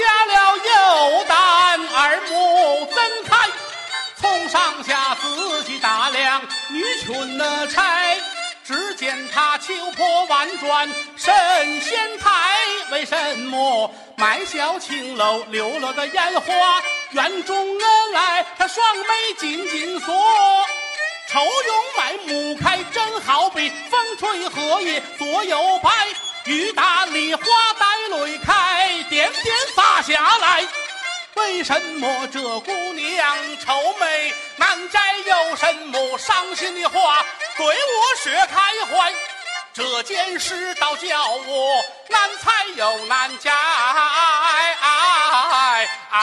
加了又胆，二目睁开，从上下仔细打量女裙的钗。只见她秋波婉转神仙台，为什么卖小青楼流落的烟花园中恩来？她双眉紧紧锁。愁拥满目开，正好比风吹荷叶左右摆，雨打梨花打。为什么这姑娘愁眉难摘？有什么伤心的话对我说开怀？这件事倒叫我难猜又难解。哎哎哎哎哎！